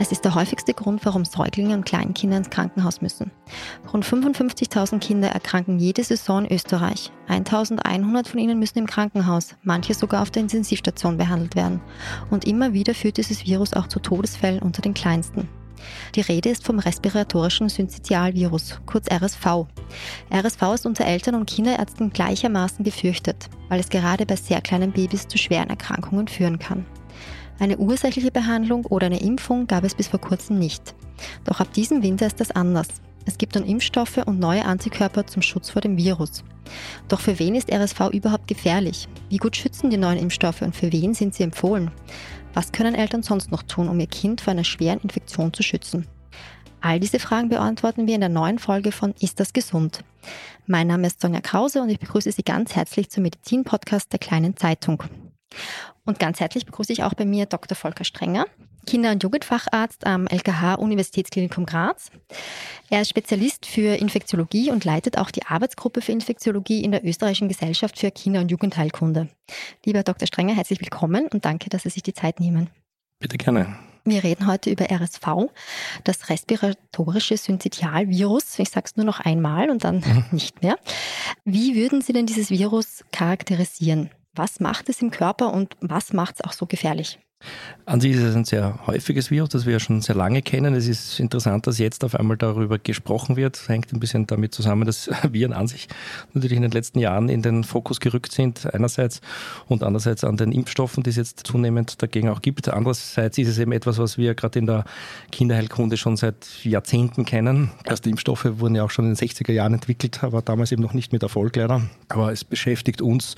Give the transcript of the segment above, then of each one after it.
Es ist der häufigste Grund, warum Säuglinge und Kleinkinder ins Krankenhaus müssen. Rund 55.000 Kinder erkranken jede Saison in Österreich. 1.100 von ihnen müssen im Krankenhaus, manche sogar auf der Intensivstation behandelt werden. Und immer wieder führt dieses Virus auch zu Todesfällen unter den Kleinsten. Die Rede ist vom respiratorischen Syncytialvirus, kurz RSV. RSV ist unter Eltern und Kinderärzten gleichermaßen gefürchtet, weil es gerade bei sehr kleinen Babys zu schweren Erkrankungen führen kann. Eine ursächliche Behandlung oder eine Impfung gab es bis vor kurzem nicht. Doch ab diesem Winter ist das anders. Es gibt nun Impfstoffe und neue Antikörper zum Schutz vor dem Virus. Doch für wen ist RSV überhaupt gefährlich? Wie gut schützen die neuen Impfstoffe und für wen sind sie empfohlen? Was können Eltern sonst noch tun, um ihr Kind vor einer schweren Infektion zu schützen? All diese Fragen beantworten wir in der neuen Folge von Ist das gesund? Mein Name ist Sonja Krause und ich begrüße Sie ganz herzlich zum Medizin-Podcast der Kleinen Zeitung. Und ganz herzlich begrüße ich auch bei mir Dr. Volker Strenger, Kinder- und Jugendfacharzt am LKH Universitätsklinikum Graz. Er ist Spezialist für Infektiologie und leitet auch die Arbeitsgruppe für Infektiologie in der Österreichischen Gesellschaft für Kinder- und Jugendheilkunde. Lieber Dr. Strenger, herzlich willkommen und danke, dass Sie sich die Zeit nehmen. Bitte gerne. Wir reden heute über RSV, das respiratorische Syncytialvirus. Ich sage es nur noch einmal und dann mhm. nicht mehr. Wie würden Sie denn dieses Virus charakterisieren? Was macht es im Körper und was macht es auch so gefährlich? An sich ist es ein sehr häufiges Virus, das wir ja schon sehr lange kennen. Es ist interessant, dass jetzt auf einmal darüber gesprochen wird. Das hängt ein bisschen damit zusammen, dass Viren an sich natürlich in den letzten Jahren in den Fokus gerückt sind, einerseits und andererseits an den Impfstoffen, die es jetzt zunehmend dagegen auch gibt. Andererseits ist es eben etwas, was wir gerade in der Kinderheilkunde schon seit Jahrzehnten kennen. Erste Impfstoffe wurden ja auch schon in den 60er Jahren entwickelt, aber damals eben noch nicht mit Erfolg leider. Aber es beschäftigt uns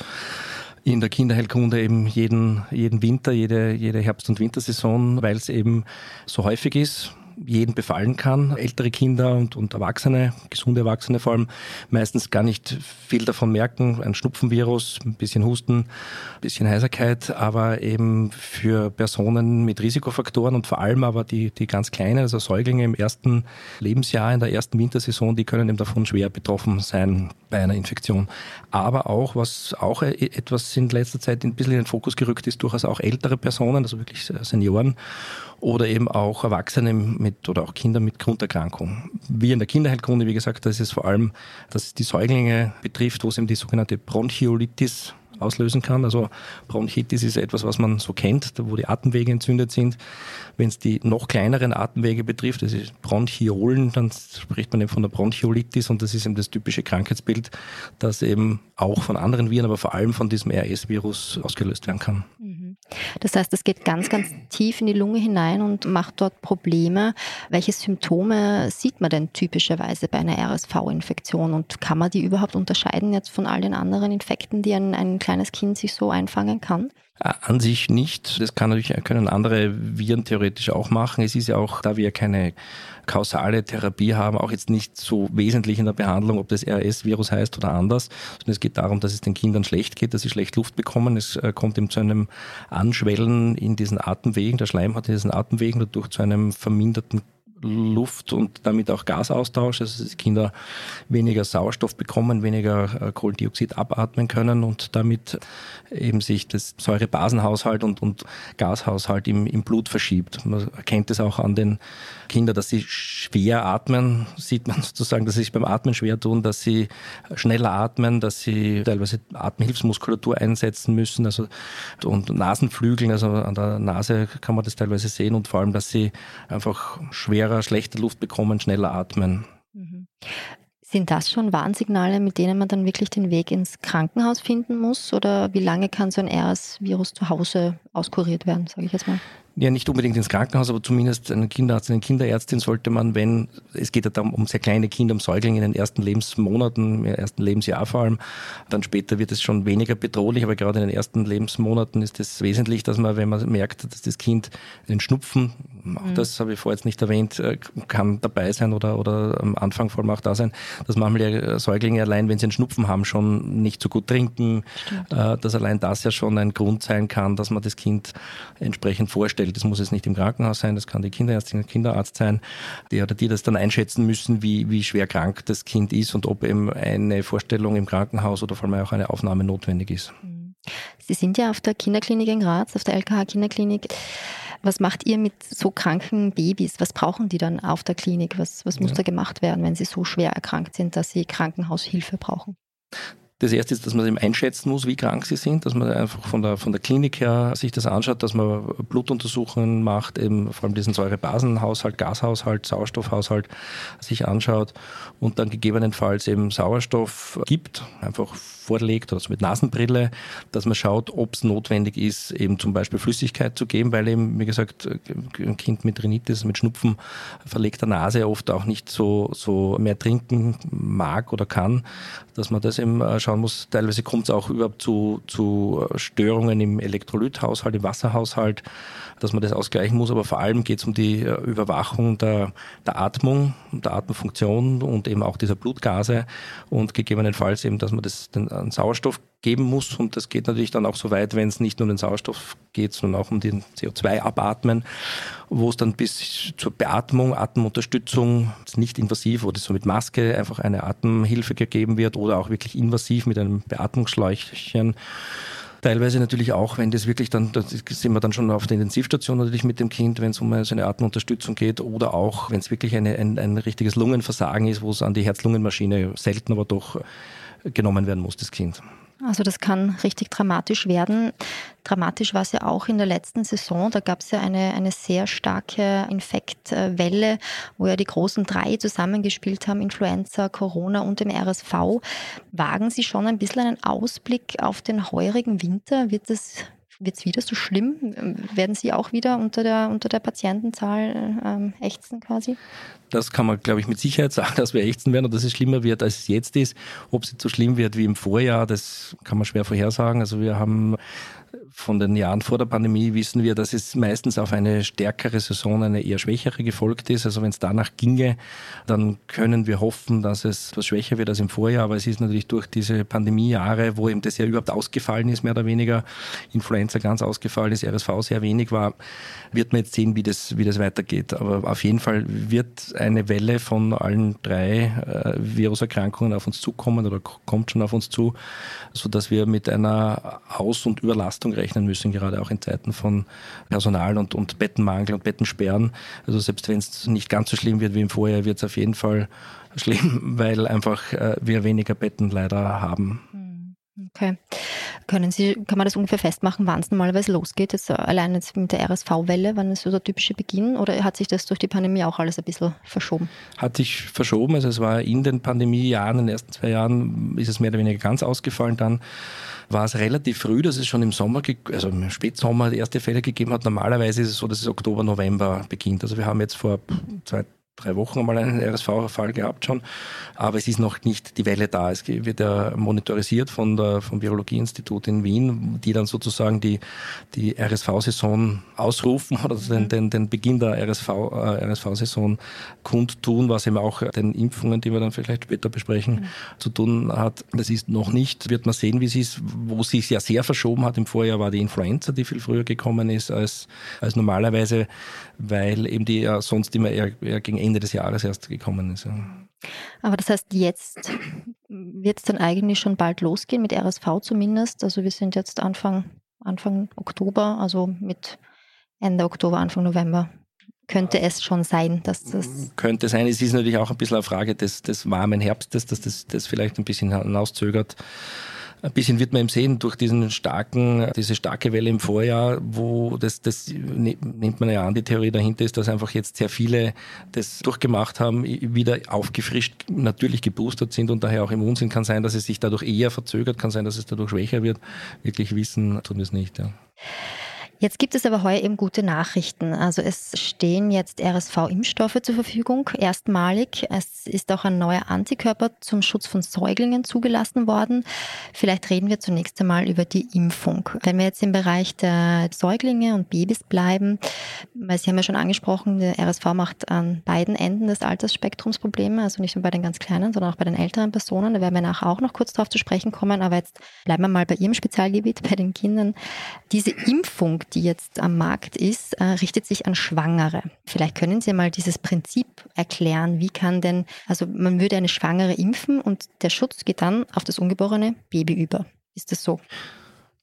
in der Kinderheilkunde eben jeden, jeden Winter, jede, jede Herbst- und Wintersaison, weil es eben so häufig ist jeden befallen kann. Ältere Kinder und, und Erwachsene, gesunde Erwachsene vor allem, meistens gar nicht viel davon merken. Ein Schnupfenvirus, ein bisschen Husten, ein bisschen Heiserkeit, aber eben für Personen mit Risikofaktoren und vor allem aber die, die ganz kleinen, also Säuglinge im ersten Lebensjahr, in der ersten Wintersaison, die können eben davon schwer betroffen sein bei einer Infektion. Aber auch, was auch e, etwas in letzter Zeit ein bisschen in den Fokus gerückt ist, durchaus auch ältere Personen, also wirklich Senioren oder eben auch Erwachsene mit oder auch Kinder mit Grunderkrankung. Wir in der Kinderheilkunde, wie gesagt, das ist vor allem, dass es die Säuglinge betrifft, wo es eben die sogenannte Bronchiolitis auslösen kann. Also Bronchitis ist etwas, was man so kennt, wo die Atemwege entzündet sind. Wenn es die noch kleineren Atemwege betrifft, das ist Bronchiolen, dann spricht man eben von der Bronchiolitis und das ist eben das typische Krankheitsbild, das eben auch von anderen Viren, aber vor allem von diesem RS-Virus ausgelöst werden kann. Mhm. Das heißt, es geht ganz, ganz tief in die Lunge hinein und macht dort Probleme. Welche Symptome sieht man denn typischerweise bei einer RSV-Infektion und kann man die überhaupt unterscheiden jetzt von all den anderen Infekten, die ein, ein kleines Kind sich so einfangen kann? An sich nicht. Das kann natürlich, können andere Viren theoretisch auch machen. Es ist ja auch, da wir keine kausale Therapie haben, auch jetzt nicht so wesentlich in der Behandlung, ob das RS-Virus heißt oder anders, sondern es geht darum, dass es den Kindern schlecht geht, dass sie schlecht Luft bekommen. Es äh, kommt eben zu einem Anschwellen in diesen Atemwegen, der Schleim hat in diesen Atemwegen, dadurch zu einem verminderten Luft und damit auch Gasaustausch, also dass Kinder weniger Sauerstoff bekommen, weniger äh, Kohlendioxid abatmen können und damit eben sich das Säurebasenhaushalt und, und Gashaushalt im, im Blut verschiebt. Man erkennt es auch an den Kindern, dass sie schwer atmen, sieht man sozusagen, dass sie sich beim Atmen schwer tun, dass sie schneller atmen, dass sie teilweise Atemhilfsmuskulatur einsetzen müssen, also und Nasenflügeln, also an der Nase kann man das teilweise sehen und vor allem, dass sie einfach schwerer, schlechter Luft bekommen, schneller atmen. Mhm. Sind das schon Warnsignale, mit denen man dann wirklich den Weg ins Krankenhaus finden muss? Oder wie lange kann so ein RS-Virus zu Hause auskuriert werden, sage ich jetzt mal? Ja nicht unbedingt ins Krankenhaus, aber zumindest einen Kinderarzt, eine Kinderärztin sollte man, wenn, es geht ja darum, um sehr kleine Kinder, um Säuglinge in den ersten Lebensmonaten, im ersten Lebensjahr vor allem, dann später wird es schon weniger bedrohlich, aber gerade in den ersten Lebensmonaten ist es wesentlich, dass man, wenn man merkt, dass das Kind einen Schnupfen, auch mhm. das habe ich vorher jetzt nicht erwähnt, äh, kann dabei sein oder, oder am Anfang vor allem auch da sein, dass manchmal Säuglinge allein, wenn sie einen Schnupfen haben, schon nicht so gut trinken, Stimmt. Äh, dass allein das ja schon ein Grund sein kann, dass man das Kind entsprechend vorstellt das muss jetzt nicht im Krankenhaus sein, das kann die Kinderärztin, der Kinderarzt sein, der oder die das dann einschätzen müssen, wie, wie schwer krank das Kind ist und ob eben eine Vorstellung im Krankenhaus oder vor allem auch eine Aufnahme notwendig ist. Mhm. Sie sind ja auf der Kinderklinik in Graz, auf der LKH Kinderklinik. Was macht ihr mit so kranken Babys? Was brauchen die dann auf der Klinik? Was, was muss ja. da gemacht werden, wenn sie so schwer erkrankt sind, dass sie Krankenhaushilfe brauchen? Das erste ist, dass man eben einschätzen muss, wie krank sie sind, dass man einfach von der, von der Klinik her sich das anschaut, dass man Blutuntersuchungen macht, eben vor allem diesen Säurebasenhaushalt, Gashaushalt, Sauerstoffhaushalt sich anschaut und dann gegebenenfalls eben Sauerstoff gibt, einfach vorlegt oder so mit Nasenbrille, dass man schaut, ob es notwendig ist, eben zum Beispiel Flüssigkeit zu geben, weil eben, wie gesagt, ein Kind mit Rhinitis, mit Schnupfen, verlegter Nase oft auch nicht so, so mehr trinken mag oder kann, dass man das eben schaut schauen muss. Teilweise kommt es auch überhaupt zu, zu Störungen im Elektrolythaushalt, im Wasserhaushalt, dass man das ausgleichen muss. Aber vor allem geht es um die äh, Überwachung der, der Atmung, der Atemfunktion und eben auch dieser Blutgase und gegebenenfalls eben, dass man das, den Sauerstoff geben muss. Und das geht natürlich dann auch so weit, wenn es nicht nur um den Sauerstoff geht, sondern auch um den CO2-Abatmen, wo es dann bis zur Beatmung, Atemunterstützung, nicht invasiv oder so mit Maske einfach eine Atemhilfe gegeben wird oder auch wirklich invasiv mit einem Beatmungsschläuchchen. Teilweise natürlich auch, wenn das wirklich dann, da sind wir dann schon auf der Intensivstation natürlich mit dem Kind, wenn es um so eine Atemunterstützung geht oder auch, wenn es wirklich eine, ein, ein richtiges Lungenversagen ist, wo es an die Herz-Lungen-Maschine selten aber doch genommen werden muss, das Kind. Also das kann richtig dramatisch werden. Dramatisch war es ja auch in der letzten Saison. Da gab es ja eine, eine sehr starke Infektwelle, wo ja die großen drei zusammengespielt haben, Influenza, Corona und dem RSV. Wagen Sie schon ein bisschen einen Ausblick auf den heurigen Winter? Wird es wird es wieder so schlimm? Werden Sie auch wieder unter der, unter der Patientenzahl ähm, ächzen quasi? Das kann man, glaube ich, mit Sicherheit sagen, dass wir ächzen werden und dass es schlimmer wird, als es jetzt ist. Ob es jetzt so schlimm wird wie im Vorjahr, das kann man schwer vorhersagen. Also wir haben von den Jahren vor der Pandemie wissen wir, dass es meistens auf eine stärkere Saison eine eher schwächere gefolgt ist. Also wenn es danach ginge, dann können wir hoffen, dass es etwas schwächer wird als im Vorjahr. Aber es ist natürlich durch diese Pandemiejahre, wo eben das ja überhaupt ausgefallen ist, mehr oder weniger, Influenza ganz ausgefallen ist, RSV sehr wenig war, wird man jetzt sehen, wie das, wie das weitergeht. Aber auf jeden Fall wird eine Welle von allen drei äh, Viruserkrankungen auf uns zukommen oder kommt schon auf uns zu, sodass wir mit einer Aus- und Überlastung rechnen müssen, gerade auch in Zeiten von Personal und, und Bettenmangel und Bettensperren. Also selbst wenn es nicht ganz so schlimm wird wie im Vorjahr, wird es auf jeden Fall schlimm, weil einfach äh, wir weniger Betten leider haben. Okay. Können Sie, kann man das ungefähr festmachen, wann es normalerweise losgeht? Jetzt allein jetzt mit der RSV-Welle, wann ist so der typische Beginn? Oder hat sich das durch die Pandemie auch alles ein bisschen verschoben? Hat sich verschoben. Also es war in den Pandemiejahren, in den ersten zwei Jahren, ist es mehr oder weniger ganz ausgefallen. Dann war es relativ früh, dass es schon im Sommer, also im Spätsommer erste Fälle gegeben hat. Normalerweise ist es so, dass es Oktober, November beginnt. Also wir haben jetzt vor zwei, drei Wochen einmal einen RSV-Fall gehabt schon, aber es ist noch nicht die Welle da. Es wird ja monitorisiert von der, vom Virologieinstitut in Wien, die dann sozusagen die, die RSV-Saison ausrufen oder den, den, den Beginn der RSV, äh, RSV-Saison kundtun, was eben auch den Impfungen, die wir dann vielleicht später besprechen, mhm. zu tun hat. Das ist noch nicht, wird man sehen, wie es ist. Wo sich ja sehr verschoben hat im Vorjahr war die Influenza, die viel früher gekommen ist als, als normalerweise, weil eben die ja sonst immer eher, eher gegen Ende Ende des Jahres erst gekommen ist. Aber das heißt, jetzt wird es dann eigentlich schon bald losgehen, mit RSV zumindest. Also wir sind jetzt Anfang, Anfang Oktober, also mit Ende Oktober, Anfang November. Könnte es schon sein, dass das. Könnte sein. Es ist natürlich auch ein bisschen eine Frage des, des warmen Herbstes, dass das, das vielleicht ein bisschen hinauszögert. Ein bisschen wird man eben sehen durch diesen starken, diese starke Welle im Vorjahr, wo das, das ne, nimmt man ja an, die Theorie dahinter ist, dass einfach jetzt sehr viele das durchgemacht haben, wieder aufgefrischt, natürlich geboostert sind und daher auch im Unsinn kann sein, dass es sich dadurch eher verzögert, kann sein, dass es dadurch schwächer wird. Wirklich wissen tun wir es nicht. Ja. Jetzt gibt es aber heuer eben gute Nachrichten. Also es stehen jetzt RSV-Impfstoffe zur Verfügung, erstmalig. Es ist auch ein neuer Antikörper zum Schutz von Säuglingen zugelassen worden. Vielleicht reden wir zunächst einmal über die Impfung. Wenn wir jetzt im Bereich der Säuglinge und Babys bleiben, weil Sie haben ja schon angesprochen, der RSV macht an beiden Enden des Altersspektrums Probleme, also nicht nur bei den ganz Kleinen, sondern auch bei den älteren Personen. Da werden wir nachher auch noch kurz darauf zu sprechen kommen. Aber jetzt bleiben wir mal bei Ihrem Spezialgebiet, bei den Kindern. Diese Impfung, die jetzt am Markt ist, äh, richtet sich an Schwangere. Vielleicht können Sie mal dieses Prinzip erklären. Wie kann denn, also man würde eine Schwangere impfen und der Schutz geht dann auf das ungeborene Baby über. Ist das so?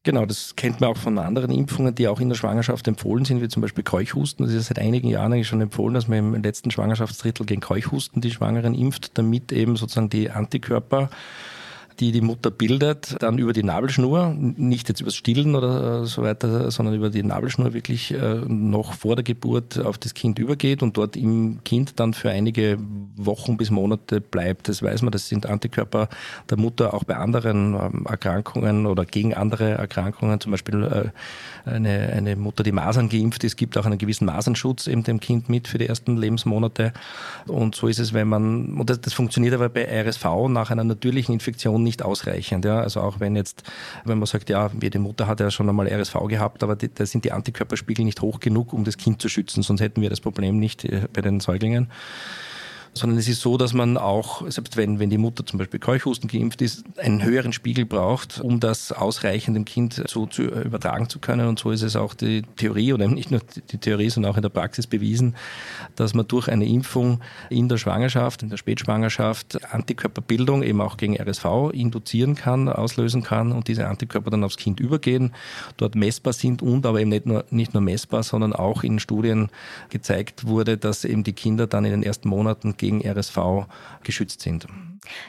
Genau, das kennt man auch von anderen Impfungen, die auch in der Schwangerschaft empfohlen sind, wie zum Beispiel Keuchhusten. Das ist seit einigen Jahren eigentlich schon empfohlen, dass man im letzten Schwangerschaftsdrittel gegen Keuchhusten die Schwangeren impft, damit eben sozusagen die Antikörper die die Mutter bildet, dann über die Nabelschnur, nicht jetzt übers Stillen oder äh, so weiter, sondern über die Nabelschnur wirklich äh, noch vor der Geburt auf das Kind übergeht und dort im Kind dann für einige Wochen bis Monate bleibt. Das weiß man, das sind Antikörper der Mutter auch bei anderen ähm, Erkrankungen oder gegen andere Erkrankungen, zum Beispiel äh, eine, eine Mutter, die Masern geimpft ist, gibt auch einen gewissen Masernschutz eben dem Kind mit für die ersten Lebensmonate. Und so ist es, wenn man, und das, das funktioniert aber bei RSV nach einer natürlichen Infektion nicht ausreichend. Ja. Also auch wenn jetzt, wenn man sagt, ja, jede Mutter hat ja schon einmal RSV gehabt, aber da sind die Antikörperspiegel nicht hoch genug, um das Kind zu schützen, sonst hätten wir das Problem nicht äh, bei den Säuglingen sondern es ist so, dass man auch, selbst wenn, wenn die Mutter zum Beispiel Keuchhusten geimpft ist, einen höheren Spiegel braucht, um das ausreichend dem Kind so zu übertragen zu können. Und so ist es auch die Theorie oder nicht nur die Theorie, sondern auch in der Praxis bewiesen, dass man durch eine Impfung in der Schwangerschaft, in der Spätschwangerschaft Antikörperbildung eben auch gegen RSV induzieren kann, auslösen kann und diese Antikörper dann aufs Kind übergehen, dort messbar sind und aber eben nicht nur, nicht nur messbar, sondern auch in Studien gezeigt wurde, dass eben die Kinder dann in den ersten Monaten gegen RSV geschützt sind.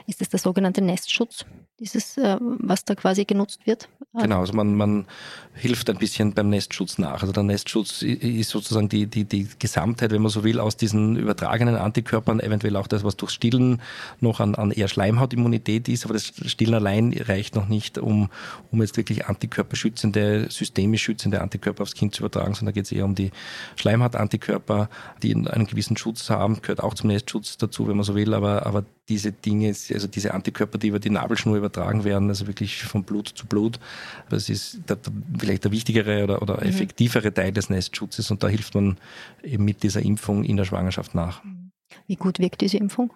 Ist das der sogenannte Nestschutz, dieses, äh, was da quasi genutzt wird? Genau, also man, man hilft ein bisschen beim Nestschutz nach. Also der Nestschutz ist sozusagen die, die, die Gesamtheit, wenn man so will, aus diesen übertragenen Antikörpern, eventuell auch das, was durch Stillen noch an, an eher Schleimhautimmunität ist, aber das Stillen allein reicht noch nicht, um, um jetzt wirklich antikörperschützende, systemisch schützende Antikörper aufs Kind zu übertragen, sondern da geht es eher um die Schleimhautantikörper, die einen gewissen Schutz haben, gehört auch zum Nestschutz dazu, wenn man so will, aber, aber diese Dinge, also diese Antikörper, die über die Nabelschnur übertragen werden, also wirklich von Blut zu Blut, das ist der, vielleicht der wichtigere oder, oder mhm. effektivere Teil des Nestschutzes und da hilft man eben mit dieser Impfung in der Schwangerschaft nach. Wie gut wirkt diese Impfung?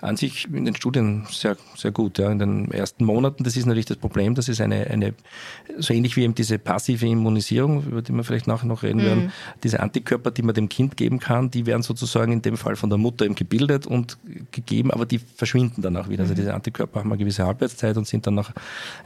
An sich in den Studien sehr, sehr gut. Ja. In den ersten Monaten, das ist natürlich das Problem, das ist eine, eine so ähnlich wie eben diese passive Immunisierung, über die wir vielleicht nachher noch reden mhm. werden, diese Antikörper, die man dem Kind geben kann, die werden sozusagen in dem Fall von der Mutter eben gebildet und gegeben, aber die verschwinden dann auch wieder. Also mhm. Diese Antikörper haben eine gewisse Halbwertszeit und sind dann nach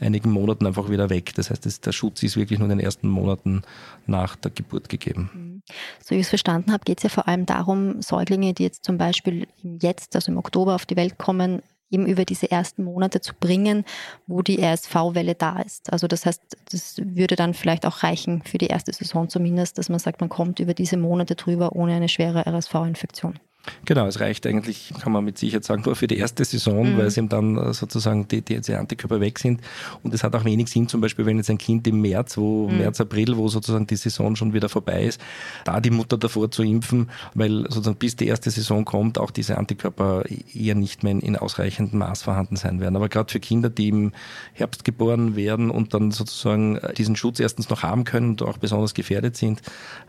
einigen Monaten einfach wieder weg. Das heißt, das, der Schutz ist wirklich nur in den ersten Monaten nach der Geburt gegeben. Mhm. So wie ich es verstanden habe, geht es ja vor allem darum, Säuglinge, die jetzt zum Beispiel jetzt, also im Oktober auf die Welt kommen, eben über diese ersten Monate zu bringen, wo die RSV-Welle da ist. Also das heißt, das würde dann vielleicht auch reichen für die erste Saison zumindest, dass man sagt, man kommt über diese Monate drüber ohne eine schwere RSV-Infektion. Genau, es reicht eigentlich, kann man mit Sicherheit sagen, nur für die erste Saison, mhm. weil es eben dann äh, sozusagen die, die, die, Antikörper weg sind. Und es hat auch wenig Sinn, zum Beispiel, wenn jetzt ein Kind im März, wo mhm. März, April, wo sozusagen die Saison schon wieder vorbei ist, da die Mutter davor zu impfen, weil sozusagen bis die erste Saison kommt, auch diese Antikörper eher nicht mehr in, in ausreichendem Maß vorhanden sein werden. Aber gerade für Kinder, die im Herbst geboren werden und dann sozusagen äh, diesen Schutz erstens noch haben können und auch besonders gefährdet sind,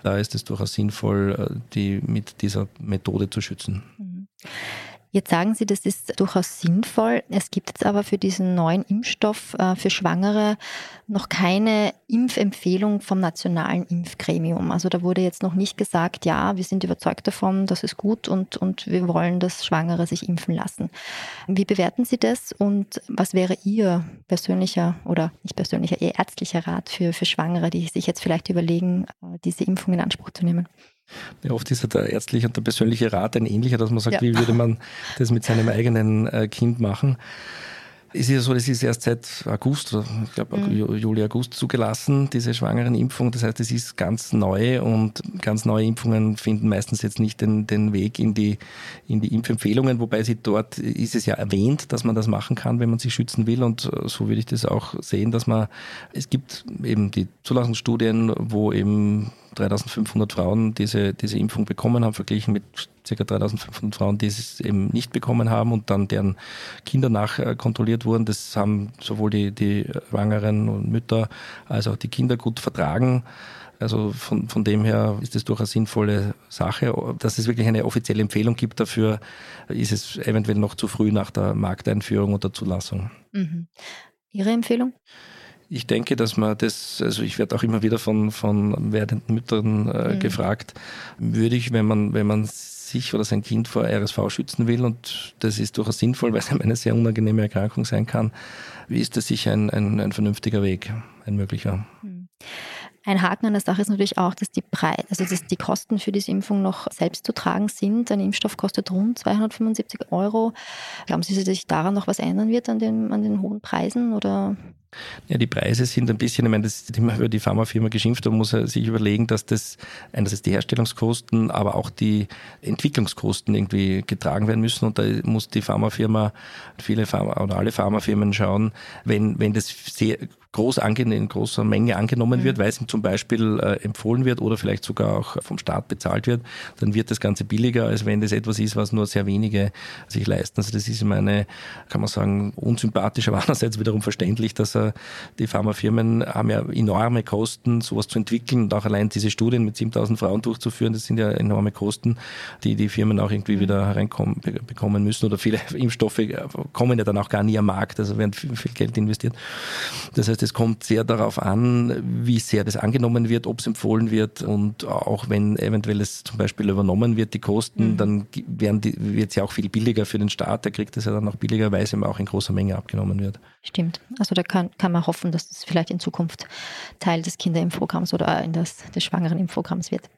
da ist es durchaus sinnvoll, äh, die mit dieser Methode zu schützen. Mhm. Jetzt sagen Sie, das ist durchaus sinnvoll. Es gibt jetzt aber für diesen neuen Impfstoff äh, für Schwangere noch keine Impfempfehlung vom nationalen Impfgremium. Also da wurde jetzt noch nicht gesagt, ja, wir sind überzeugt davon, das ist gut und, und wir wollen, dass Schwangere sich impfen lassen. Wie bewerten Sie das und was wäre Ihr persönlicher oder nicht persönlicher, Ihr ärztlicher Rat für, für Schwangere, die sich jetzt vielleicht überlegen, äh, diese Impfung in Anspruch zu nehmen? Ja, oft ist ja der ärztliche und der persönliche Rat ein ähnlicher, dass man sagt, ja. wie würde man das mit seinem eigenen äh, Kind machen. Es ist ja so, das ist erst seit August, ich glaube mhm. Juli, August zugelassen, diese schwangeren Impfung. Das heißt, es ist ganz neu und ganz neue Impfungen finden meistens jetzt nicht den, den Weg in die, in die Impfempfehlungen, wobei sie dort ist es ja erwähnt, dass man das machen kann, wenn man sich schützen will. Und so würde ich das auch sehen, dass man, es gibt eben die Zulassungsstudien, wo eben 3500 Frauen diese, diese Impfung bekommen haben, verglichen mit ca. 3500 Frauen, die es eben nicht bekommen haben und dann deren Kinder nachkontrolliert wurden. Das haben sowohl die, die Schwangeren und Mütter als auch die Kinder gut vertragen. Also von, von dem her ist es durchaus sinnvolle Sache. Dass es wirklich eine offizielle Empfehlung gibt dafür, ist es eventuell noch zu früh nach der Markteinführung oder Zulassung. Mhm. Ihre Empfehlung? Ich denke, dass man das, also ich werde auch immer wieder von, von werdenden Müttern äh, mhm. gefragt, würde ich, wenn man, wenn man sich oder sein Kind vor RSV schützen will, und das ist durchaus sinnvoll, weil es eine sehr unangenehme Erkrankung sein kann, ist das sicher ein, ein, ein vernünftiger Weg, ein möglicher. Mhm. Ein Haken an der Sache ist natürlich auch, dass die Preise, also dass die Kosten für diese Impfung noch selbst zu tragen sind. Ein Impfstoff kostet rund 275 Euro. Glauben Sie, dass sich daran noch was ändern wird an den, an den hohen Preisen oder? Ja, die Preise sind ein bisschen, ich meine, das ist immer über die Pharmafirma geschimpft, da muss er sich überlegen, dass das einerseits die Herstellungskosten, aber auch die Entwicklungskosten irgendwie getragen werden müssen und da muss die Pharmafirma, viele Pharma oder alle Pharmafirmen schauen, wenn, wenn das sehr groß in großer Menge angenommen mhm. wird, weil es ihm zum Beispiel äh, empfohlen wird oder vielleicht sogar auch vom Staat bezahlt wird, dann wird das Ganze billiger, als wenn das etwas ist, was nur sehr wenige sich leisten. Also das ist immer eine, kann man sagen, unsympathisch, aber andererseits wiederum verständlich, dass äh, die Pharmafirmen haben ja enorme Kosten, sowas zu entwickeln und auch allein diese Studien mit 7000 Frauen durchzuführen, das sind ja enorme Kosten, die die Firmen auch irgendwie mhm. wieder hereinkommen bekommen müssen oder viele Impfstoffe kommen ja dann auch gar nie am Markt, also werden viel, viel Geld investiert. Das heißt, es kommt sehr darauf an, wie sehr das angenommen wird, ob es empfohlen wird und auch wenn eventuell es zum Beispiel übernommen wird, die Kosten, mhm. dann wird es ja auch viel billiger für den Staat, der kriegt es ja dann auch billiger, weil es ihm auch in großer Menge abgenommen wird. Stimmt. Also da kann, kann man hoffen, dass das vielleicht in Zukunft Teil des Kinderimpfprogramms oder in das, des Schwangeren-Impfprogramms wird.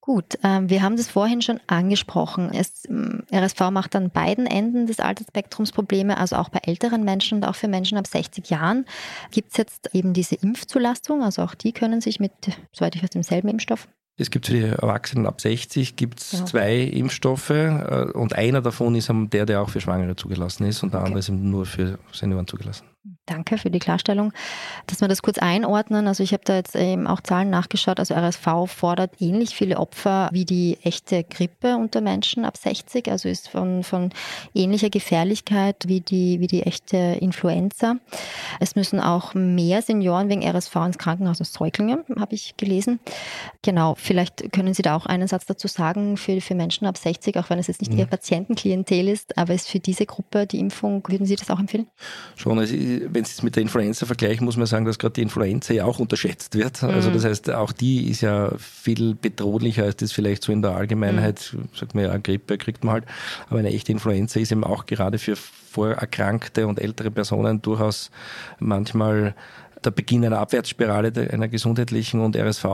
Gut, ähm, wir haben das vorhin schon angesprochen. Es, ähm, RSV macht an beiden Enden des Altersspektrums Probleme, also auch bei älteren Menschen und auch für Menschen ab 60 Jahren gibt es jetzt eben diese Impfzulassung. Also auch die können sich mit, soweit ich weiß, demselben Impfstoff es gibt für die Erwachsenen ab 60 gibt's ja. zwei Impfstoffe äh, und einer davon ist der, der auch für Schwangere zugelassen ist und der okay. andere ist nur für Senioren zugelassen. Danke für die Klarstellung. Dass wir das kurz einordnen, also ich habe da jetzt eben auch Zahlen nachgeschaut, also RSV fordert ähnlich viele Opfer wie die echte Grippe unter Menschen ab 60, also ist von, von ähnlicher Gefährlichkeit wie die, wie die echte Influenza. Es müssen auch mehr Senioren wegen RSV ins Krankenhaus als Säuglinge, habe ich gelesen. Genau, vielleicht können Sie da auch einen Satz dazu sagen für, für Menschen ab 60, auch wenn es jetzt nicht mhm. Ihr Patientenklientel ist, aber ist für diese Gruppe die Impfung, würden Sie das auch empfehlen? Schon, also wenn Sie es mit der Influenza vergleichen, muss man sagen, dass gerade die Influenza ja auch unterschätzt wird. Also mhm. Also das heißt, auch die ist ja viel bedrohlicher, als das vielleicht so in der Allgemeinheit, mhm. sagt man ja, Grippe kriegt man halt. Aber eine echte Influenza ist eben auch gerade für vorerkrankte und ältere Personen durchaus manchmal der Beginn einer Abwärtsspirale einer gesundheitlichen und RSV.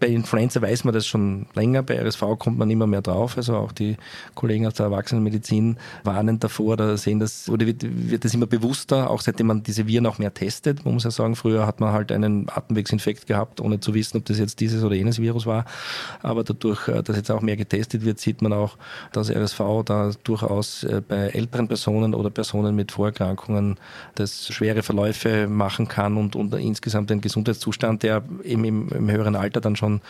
Bei Influenza weiß man das schon länger, bei RSV kommt man immer mehr drauf. Also auch die Kollegen aus der Erwachsenenmedizin warnen davor oder sehen das, oder wird, wird das immer bewusster, auch seitdem man diese Viren auch mehr testet. Man muss ja sagen, früher hat man halt einen Atemwegsinfekt gehabt, ohne zu wissen, ob das jetzt dieses oder jenes Virus war. Aber dadurch, äh, dass jetzt auch mehr getestet wird, sieht man auch, dass RSV da durchaus äh, bei älteren Personen oder Personen mit Vorerkrankungen das schwere Verläufe machen kann und, und insgesamt ein Gesundheitszustand, der eben im, im höheren Alter dann schon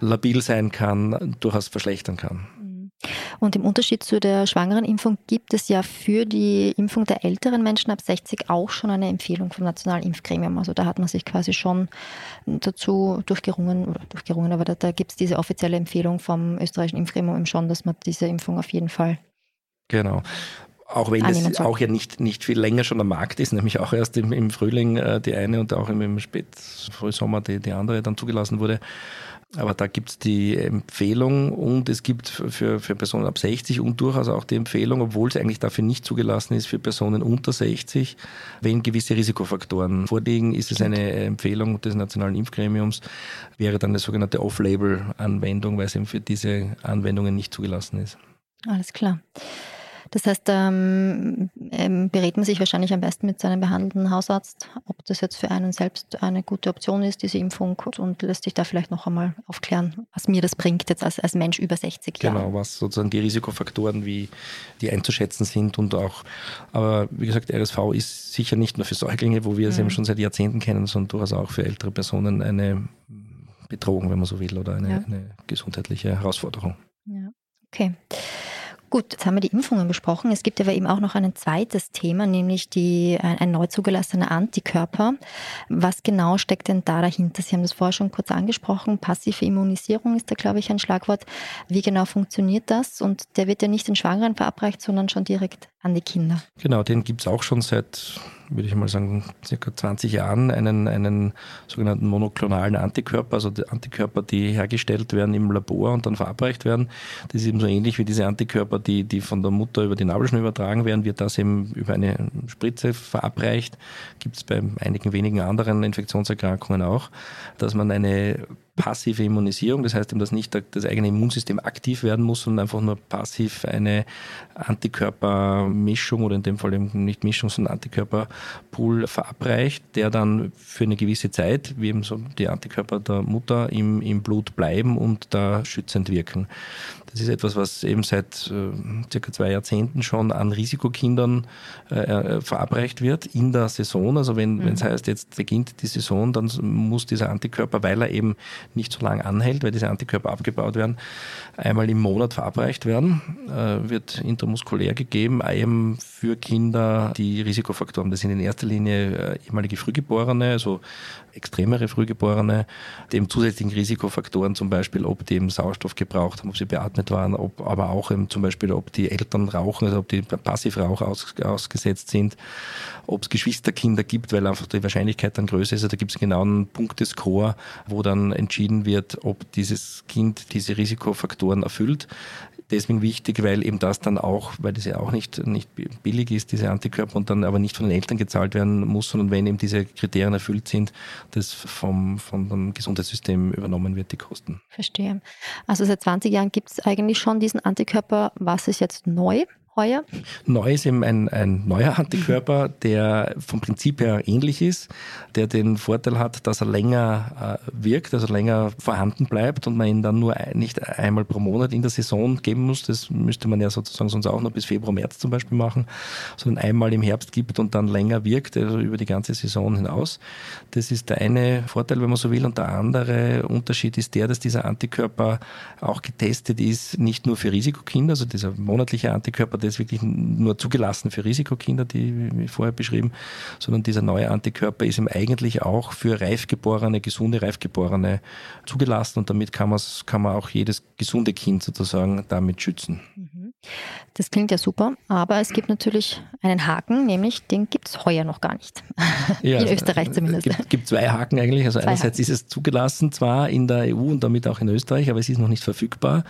labil sein kann, durchaus verschlechtern kann. Und im Unterschied zu der schwangeren Impfung gibt es ja für die Impfung der älteren Menschen ab 60 auch schon eine Empfehlung vom Nationalen Impfgremium. Also da hat man sich quasi schon dazu durchgerungen, oder durchgerungen, aber da, da gibt es diese offizielle Empfehlung vom österreichischen Impfgremium schon, dass man diese Impfung auf jeden Fall Genau. Auch wenn das auch ja nicht, nicht viel länger schon am Markt ist, nämlich auch erst im, im Frühling äh, die eine und auch im, im Spätfrühsommer die, die andere dann zugelassen wurde. Aber da gibt es die Empfehlung und es gibt für, für Personen ab 60 und durchaus auch die Empfehlung, obwohl es eigentlich dafür nicht zugelassen ist, für Personen unter 60, wenn gewisse Risikofaktoren vorliegen, ist es eine Empfehlung des Nationalen Impfgremiums, wäre dann eine sogenannte Off-Label-Anwendung, weil es eben für diese Anwendungen nicht zugelassen ist. Alles klar. Das heißt, ähm, ähm, berät man sich wahrscheinlich am besten mit seinem behandelnden Hausarzt, ob das jetzt für einen selbst eine gute Option ist, diese Impfung, und lässt sich da vielleicht noch einmal aufklären, was mir das bringt jetzt als, als Mensch über 60 Jahre. Genau, was sozusagen die Risikofaktoren, wie die einzuschätzen sind und auch, aber wie gesagt, RSV ist sicher nicht nur für Säuglinge, wo wir es mhm. eben schon seit Jahrzehnten kennen, sondern durchaus auch für ältere Personen eine Bedrohung, wenn man so will, oder eine, ja. eine gesundheitliche Herausforderung. Ja, okay. Gut, jetzt haben wir die Impfungen besprochen. Es gibt aber eben auch noch ein zweites Thema, nämlich die, ein, neu zugelassener Antikörper. Was genau steckt denn da dahinter? Sie haben das vorher schon kurz angesprochen. Passive Immunisierung ist da, glaube ich, ein Schlagwort. Wie genau funktioniert das? Und der wird ja nicht den Schwangeren verabreicht, sondern schon direkt an die Kinder. Genau, den gibt es auch schon seit, würde ich mal sagen, circa 20 Jahren, einen, einen sogenannten monoklonalen Antikörper, also die Antikörper, die hergestellt werden im Labor und dann verabreicht werden. Das ist eben so ähnlich wie diese Antikörper, die, die von der Mutter über die Nabelschnur übertragen werden, wird das eben über eine Spritze verabreicht. Gibt es bei einigen wenigen anderen Infektionserkrankungen auch, dass man eine passive Immunisierung, das heißt, dass nicht das eigene Immunsystem aktiv werden muss, sondern einfach nur passiv eine Antikörpermischung oder in dem Fall eben nicht Mischung, sondern Antikörperpool verabreicht, der dann für eine gewisse Zeit, wie eben so die Antikörper der Mutter im, im Blut bleiben und da schützend wirken. Das ist etwas, was eben seit äh, circa zwei Jahrzehnten schon an Risikokindern äh, äh verabreicht wird in der Saison. Also wenn mhm. es heißt, jetzt beginnt die Saison, dann muss dieser Antikörper, weil er eben nicht so lange anhält, weil diese Antikörper abgebaut werden, einmal im Monat verabreicht werden, äh, wird intramuskulär gegeben, eben für Kinder, die Risikofaktoren, das sind in erster Linie äh, ehemalige Frühgeborene, also extremere Frühgeborene, dem zusätzlichen Risikofaktoren zum Beispiel, ob die eben Sauerstoff gebraucht haben, ob sie beatmet waren, ob, aber auch eben zum Beispiel, ob die Eltern rauchen, also ob die Passivrauch aus, ausgesetzt sind, ob es Geschwisterkinder gibt, weil einfach die Wahrscheinlichkeit dann größer ist. Also da gibt es einen genauen Punktescore, wo dann entschieden wird, ob dieses Kind diese Risikofaktoren erfüllt deswegen wichtig, weil eben das dann auch, weil das ja auch nicht, nicht billig ist, diese Antikörper und dann aber nicht von den Eltern gezahlt werden muss, sondern wenn eben diese Kriterien erfüllt sind, das vom, vom Gesundheitssystem übernommen wird, die Kosten. Verstehe. Also seit 20 Jahren gibt es eigentlich schon diesen Antikörper. Was ist jetzt neu? Heuer? Neu ist eben ein, ein neuer Antikörper, der vom Prinzip her ähnlich ist, der den Vorteil hat, dass er länger äh, wirkt, also länger vorhanden bleibt und man ihn dann nur nicht einmal pro Monat in der Saison geben muss. Das müsste man ja sozusagen sonst auch noch bis Februar, März zum Beispiel machen, sondern einmal im Herbst gibt und dann länger wirkt, also über die ganze Saison hinaus. Das ist der eine Vorteil, wenn man so will. Und der andere Unterschied ist der, dass dieser Antikörper auch getestet ist, nicht nur für Risikokinder, also dieser monatliche Antikörper, der ist wirklich nur zugelassen für Risikokinder, die wie vorher beschrieben, sondern dieser neue Antikörper ist eben eigentlich auch für Reifgeborene, gesunde Reifgeborene zugelassen und damit kann, kann man auch jedes gesunde Kind sozusagen damit schützen. Mhm. Das klingt ja super, aber es gibt natürlich einen Haken, nämlich den gibt es heuer noch gar nicht. Ja, in Österreich zumindest. Es gibt, gibt, zwei Haken eigentlich. Also zwei einerseits Haken. ist es zugelassen, zwar in der EU und damit auch in Österreich, aber es ist noch nicht verfügbar.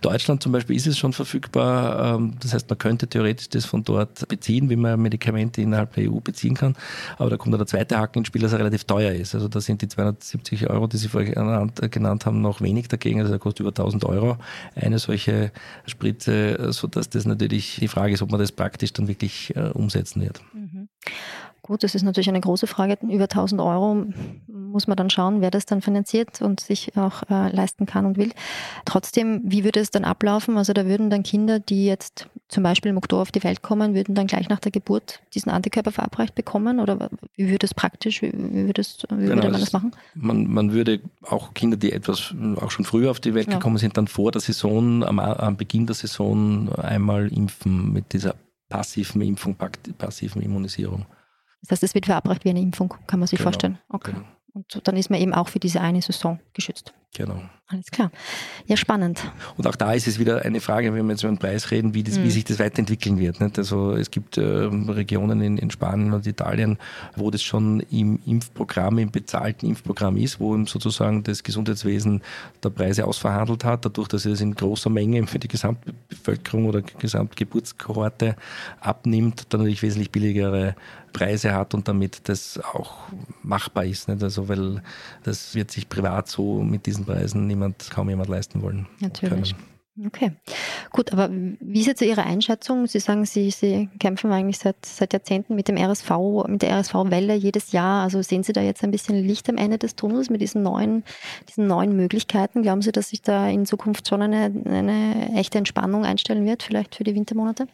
Deutschland zum Beispiel ist es schon verfügbar. Ähm, das heißt, man könnte theoretisch das von dort beziehen, wie man Medikamente innerhalb der EU beziehen kann. Aber da kommt dann der zweite Haken ins Spiel, dass er relativ teuer ist. Also da sind die 270 Euro, die Sie vorher genannt haben, noch wenig dagegen. Also da kostet über 1000 Euro eine solche Spritze sodass das natürlich die Frage ist, ob man das praktisch dann wirklich äh, umsetzen wird. Mhm. Gut, das ist natürlich eine große Frage. Über 1000 Euro muss man dann schauen, wer das dann finanziert und sich auch äh, leisten kann und will. Trotzdem, wie würde es dann ablaufen? Also da würden dann Kinder, die jetzt zum Beispiel im Oktober auf die Welt kommen, würden dann gleich nach der Geburt diesen Antikörper verabreicht bekommen? Oder wie würde es praktisch, wie, wie, würde, es, wie genau, würde man das machen? Man, man würde auch Kinder, die etwas auch schon früher auf die Welt ja. gekommen sind, dann vor der Saison, am, am Beginn der Saison einmal impfen mit dieser passiven Impfung, passiven Immunisierung. Das heißt, es wird verabreicht wie eine Impfung, kann man sich genau, vorstellen. Okay. Genau. Und dann ist man eben auch für diese eine Saison geschützt. Genau. Alles klar. Ja, spannend. Und auch da ist es wieder eine Frage, wenn wir jetzt über den Preis reden, wie, das, mhm. wie sich das weiterentwickeln wird. Nicht? Also es gibt äh, Regionen in, in, Spanien und Italien, wo das schon im Impfprogramm, im bezahlten Impfprogramm ist, wo sozusagen das Gesundheitswesen der Preise ausverhandelt hat, dadurch, dass es in großer Menge für die Gesamtbevölkerung oder Gesamtgeburtskohorte abnimmt, dann natürlich wesentlich billigere Preise hat und damit das auch machbar ist. Nicht? Also weil das wird sich privat so mit diesen Preisen niemand, kaum jemand leisten wollen. Natürlich. Okay, gut, aber wie ist jetzt Ihre Einschätzung? Sie sagen, Sie, Sie kämpfen eigentlich seit, seit Jahrzehnten mit dem RSV, mit der RSV-Welle jedes Jahr. Also sehen Sie da jetzt ein bisschen Licht am Ende des Tunnels mit diesen neuen, diesen neuen Möglichkeiten? Glauben Sie, dass sich da in Zukunft schon eine, eine echte Entspannung einstellen wird, vielleicht für die Wintermonate?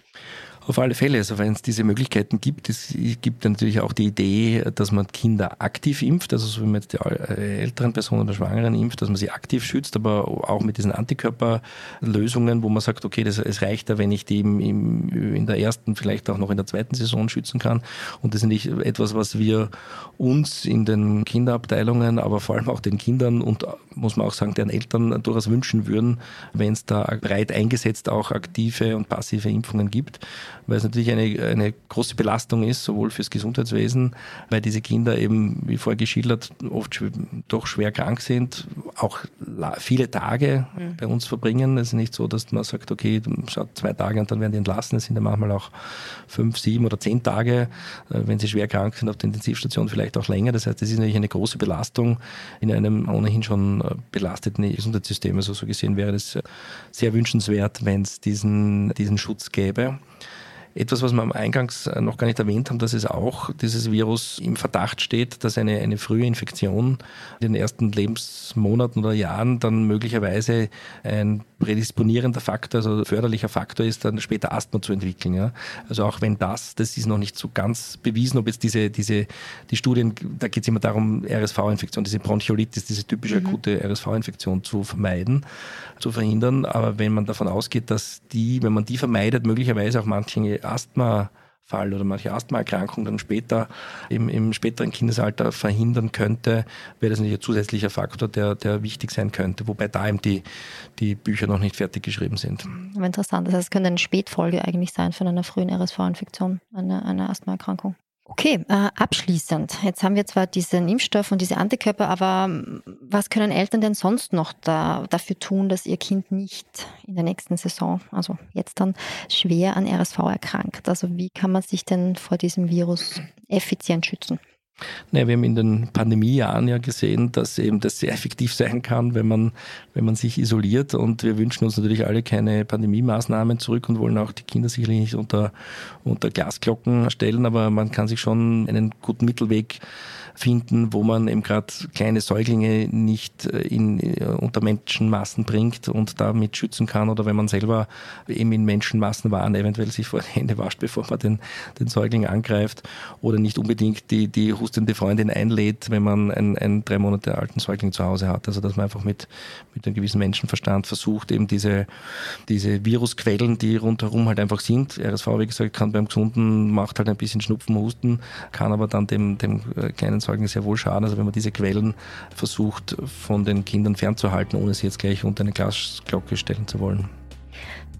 Auf alle Fälle, also wenn es diese Möglichkeiten gibt, es gibt natürlich auch die Idee, dass man Kinder aktiv impft, also so wie man jetzt die äh, älteren Personen oder Schwangeren impft, dass man sie aktiv schützt, aber auch mit diesen Antikörperlösungen, wo man sagt, okay, das, es reicht da, wenn ich die im, im, in der ersten, vielleicht auch noch in der zweiten Saison schützen kann. Und das ist nicht etwas, was wir uns in den Kinderabteilungen, aber vor allem auch den Kindern und muss man auch sagen, deren Eltern durchaus wünschen würden, wenn es da breit eingesetzt auch aktive und passive Impfungen gibt weil es natürlich eine, eine große Belastung ist, sowohl fürs Gesundheitswesen, weil diese Kinder eben, wie vorher geschildert, oft doch schwer krank sind, auch viele Tage mhm. bei uns verbringen. Es ist nicht so, dass man sagt, okay, schaut zwei Tage und dann werden die entlassen. Es sind ja manchmal auch fünf, sieben oder zehn Tage, äh, wenn sie schwer krank sind auf der Intensivstation, vielleicht auch länger. Das heißt, es ist natürlich eine große Belastung in einem ohnehin schon äh, belasteten Gesundheitssystem. Also so gesehen wäre es sehr wünschenswert, wenn es diesen, diesen Schutz gäbe. Etwas, was wir am Eingangs äh, noch gar nicht erwähnt haben, dass es auch dieses Virus im Verdacht steht, dass eine, eine frühe Infektion in den ersten Lebensmonaten oder Jahren dann möglicherweise ein prädisponierender Faktor, also förderlicher Faktor ist, dann später Asthma zu entwickeln. Ja. Also auch wenn das, das ist noch nicht so ganz bewiesen, ob jetzt diese, diese, die Studien, da geht es immer darum, RSV-Infektion, diese Bronchiolitis, diese typische mhm. akute RSV-Infektion zu vermeiden, zu verhindern. Aber wenn man davon ausgeht, dass die, wenn man die vermeidet, möglicherweise auch manche Asthmafall oder manche Asthmaerkrankungen dann später im, im späteren Kindesalter verhindern könnte, wäre das natürlich ein zusätzlicher Faktor, der, der wichtig sein könnte, wobei da eben die, die Bücher noch nicht fertig geschrieben sind. Aber interessant, das heißt, es könnte eine Spätfolge eigentlich sein von einer frühen RSV-Infektion, eine, eine Asthmaerkrankung. Okay, äh, abschließend. Jetzt haben wir zwar diesen Impfstoff und diese Antikörper, aber ähm, was können Eltern denn sonst noch da, dafür tun, dass ihr Kind nicht in der nächsten Saison, also jetzt dann, schwer an RSV erkrankt? Also wie kann man sich denn vor diesem Virus effizient schützen? Naja, wir haben in den Pandemiejahren ja gesehen, dass eben das sehr effektiv sein kann, wenn man, wenn man sich isoliert. Und wir wünschen uns natürlich alle keine Pandemiemaßnahmen zurück und wollen auch die Kinder sicherlich nicht unter, unter Glasglocken stellen, aber man kann sich schon einen guten Mittelweg finden, wo man eben gerade kleine Säuglinge nicht äh, in, äh, unter Menschenmassen bringt und damit schützen kann. Oder wenn man selber eben in Menschenmassen waren, eventuell sich vor die Hände wascht, bevor man den, den Säugling angreift. Oder nicht unbedingt die, die hustende Freundin einlädt, wenn man einen, einen drei Monate alten Säugling zu Hause hat. Also dass man einfach mit, mit einem gewissen Menschenverstand versucht, eben diese, diese Virusquellen, die rundherum halt einfach sind. RSV, wie gesagt, kann beim Gesunden, macht halt ein bisschen Schnupfen, Husten, kann aber dann dem, dem äh, kleinen Säugling sehr wohl schaden. Also wenn man diese Quellen versucht, von den Kindern fernzuhalten, ohne sie jetzt gleich unter eine Glasglocke stellen zu wollen.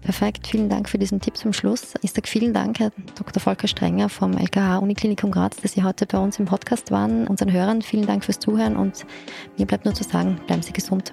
Perfekt, vielen Dank für diesen Tipp zum Schluss. Ich sage vielen Dank, Herr Dr. Volker Strenger vom LKH Uniklinikum Graz, dass Sie heute bei uns im Podcast waren. Unseren Hörern vielen Dank fürs Zuhören und mir bleibt nur zu sagen, bleiben Sie gesund.